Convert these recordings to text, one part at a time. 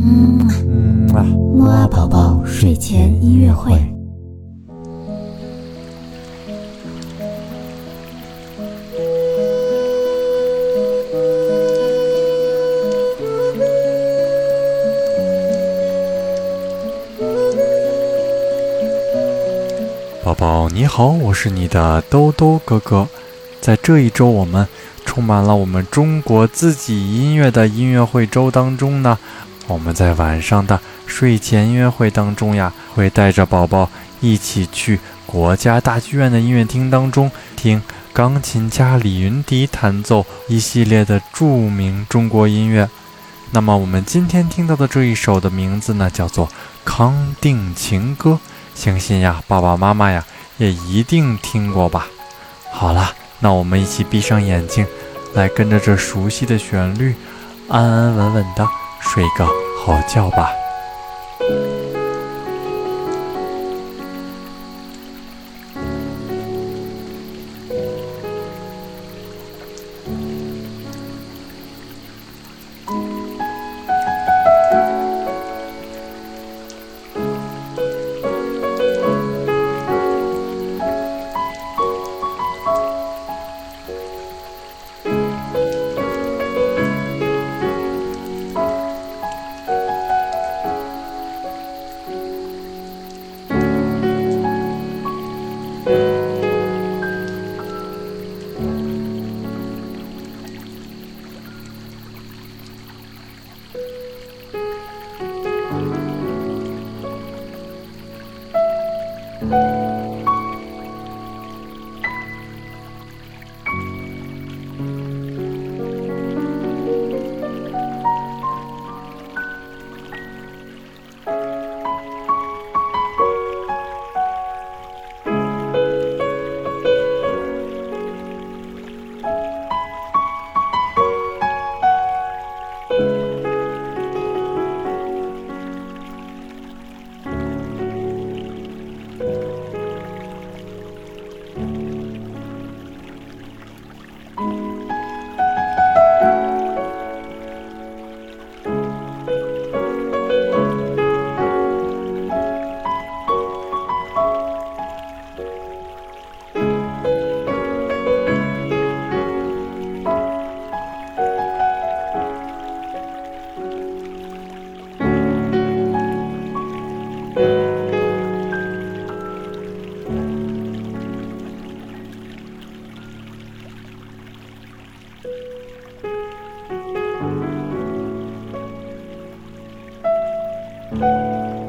嗯嗯啊，木啊宝宝睡前音乐会。宝宝你好，我是你的兜兜哥哥。在这一周，我们充满了我们中国自己音乐的音乐会周当中呢，我们在晚上的睡前音乐会当中呀，会带着宝宝一起去国家大剧院的音乐厅当中听钢琴家李云迪弹奏一系列的著名中国音乐。那么我们今天听到的这一首的名字呢，叫做《康定情歌》。相信呀，爸爸妈妈呀也一定听过吧。好了，那我们一起闭上眼睛，来跟着这熟悉的旋律，安安稳稳的睡个好觉吧。Música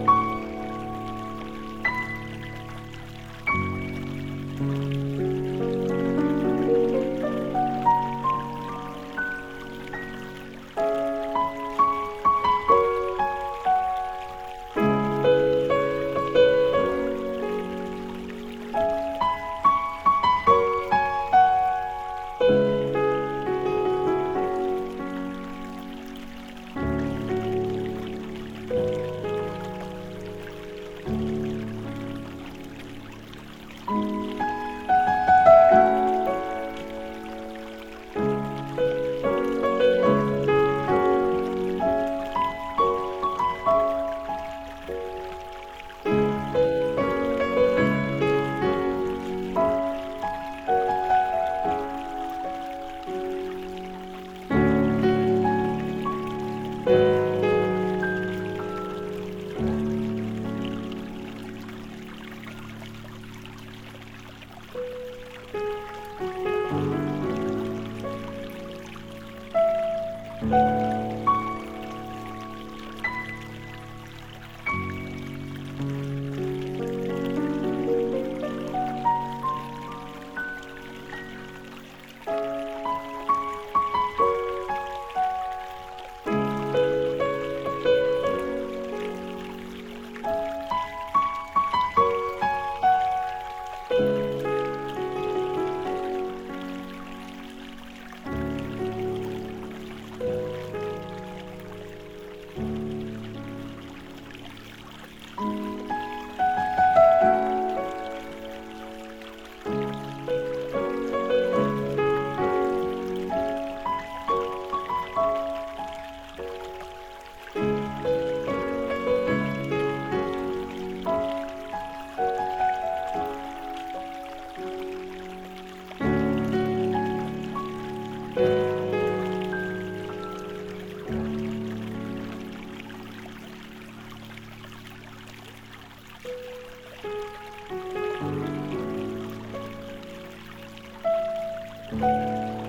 Música